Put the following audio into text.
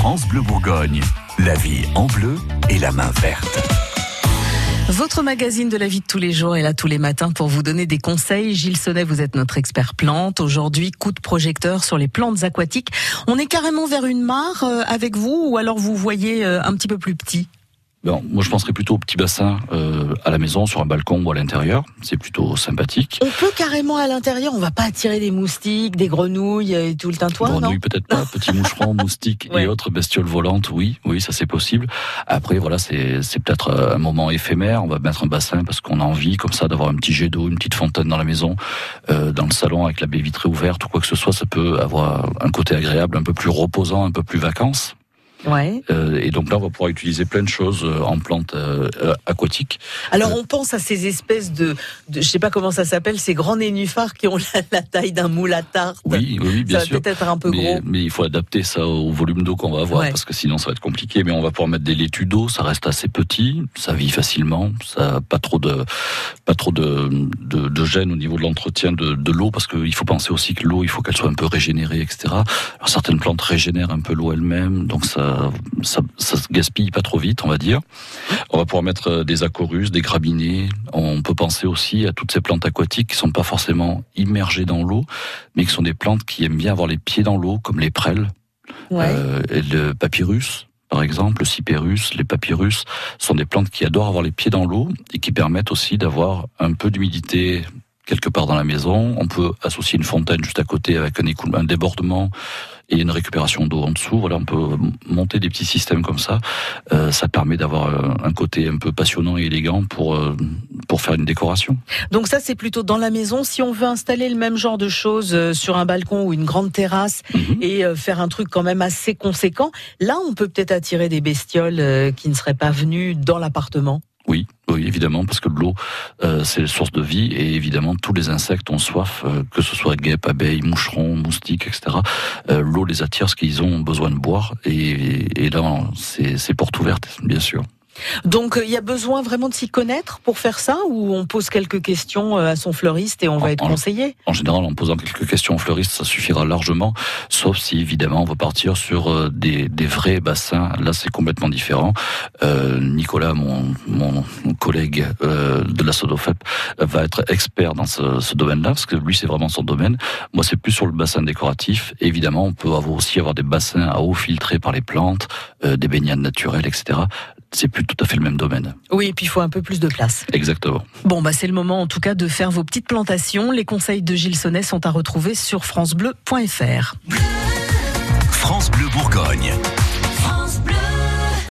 France Bleu Bourgogne, la vie en bleu et la main verte. Votre magazine de la vie de tous les jours est là tous les matins pour vous donner des conseils. Gilles Sonnet, vous êtes notre expert plante. Aujourd'hui, coup de projecteur sur les plantes aquatiques. On est carrément vers une mare euh, avec vous ou alors vous voyez euh, un petit peu plus petit? Moi, je penserais plutôt au petit bassin euh, à la maison, sur un balcon ou à l'intérieur. C'est plutôt sympathique. On peut carrément à l'intérieur. On va pas attirer des moustiques, des grenouilles et tout le tintouin, Grenouilles peut-être pas. Petits moucherons, moustiques Ouais. et autres bestioles volantes. Oui, oui, ça c'est possible. Après, voilà, c'est c'est peut-être euh, un moment éphémère. On va mettre un bassin parce qu'on a envie, comme ça, d'avoir un petit jet d'eau, une petite fontaine dans la maison, euh, dans le salon avec la baie vitrée ouverte ou quoi que ce soit. Ça peut avoir un côté agréable, un peu plus reposant, un peu plus vacances. Ouais. Euh, et donc là, on va pouvoir utiliser plein de choses euh, en plantes euh, aquatiques. Alors on pense à ces espèces de, de je sais pas comment ça s'appelle, ces grands nénuphars qui ont la, la taille d'un moule à tarte. Oui, oui, bien ça sûr. peut-être être un peu mais, gros. mais il faut adapter ça au volume d'eau qu'on va avoir Ouais. parce que sinon ça va être compliqué. Mais on va pouvoir mettre des laitues d'eau, ça reste assez petit, ça vit facilement, ça a pas trop de pas trop de, de, de gêne au niveau de l'entretien de, de l'eau parce qu'il faut penser aussi que l'eau il faut qu'elle soit un peu régénérée, etc. Alors certaines plantes régénèrent un peu l'eau elles-mêmes, donc ça, ça ça se gaspille pas trop vite, on va dire. On va pouvoir mettre euh, des acorus, des grabinets. On peut penser aussi à toutes ces plantes aquatiques qui sont pas forcément immergées dans l'eau, mais qui sont des plantes qui aiment bien avoir les pieds dans l'eau, comme les prêles, Ouais. euh, et le papyrus. Par exemple, le cypérus, les papyrus sont des plantes qui adorent avoir les pieds dans l'eau et qui permettent aussi d'avoir un peu d'humidité quelque part dans la maison. On peut associer une fontaine juste à côté avec un, écoulement, un débordement et une récupération d'eau en dessous. Voilà, on peut monter des petits systèmes comme ça. Euh, ça permet d'avoir euh, un côté un peu passionnant et élégant pour euh, pour faire une décoration. Donc ça c'est plutôt dans la maison. Si on veut installer le même genre de choses euh, sur un balcon ou une grande terrasse Mhm. et euh, faire un truc quand même assez conséquent, là on peut peut-être attirer des bestioles euh, qui ne seraient pas venues dans l'appartement. Oui, évidemment, parce que l'eau, euh, c'est la source de vie, et évidemment, tous les insectes ont soif, euh, que ce soit guêpes, abeilles, moucherons, moustiques, etc. Euh, l'eau les attire parce qu'ils ont besoin de boire, et, et là, c'est porte ouverte, bien sûr. Donc euh, il y a besoin vraiment de s'y connaître pour faire ça ou on pose quelques questions euh, à son fleuriste et on va être en- conseillé? En général, en posant quelques questions aux fleuristes, ça suffira largement, sauf si, évidemment, on va partir sur euh, des, des vrais bassins. Là, c'est complètement différent. Euh, Nicolas, mon, mon collègue euh, de la Sodofep, va être expert dans ce, ce domaine-là, parce que lui, c'est vraiment son domaine. Moi, c'est plus sur le bassin décoratif. Évidemment, on peut avoir aussi avoir des bassins à eau filtrée par les plantes, euh, des baignades naturelles, etc c'est plus tout à fait le même domaine. Oui, et puis il faut un peu plus de place. Exactement. Bon, bah c'est le moment en tout cas de faire vos petites plantations. Les conseils de Gilles Sonnet sont à retrouver sur francebleu.fr. France Bleu Bourgogne.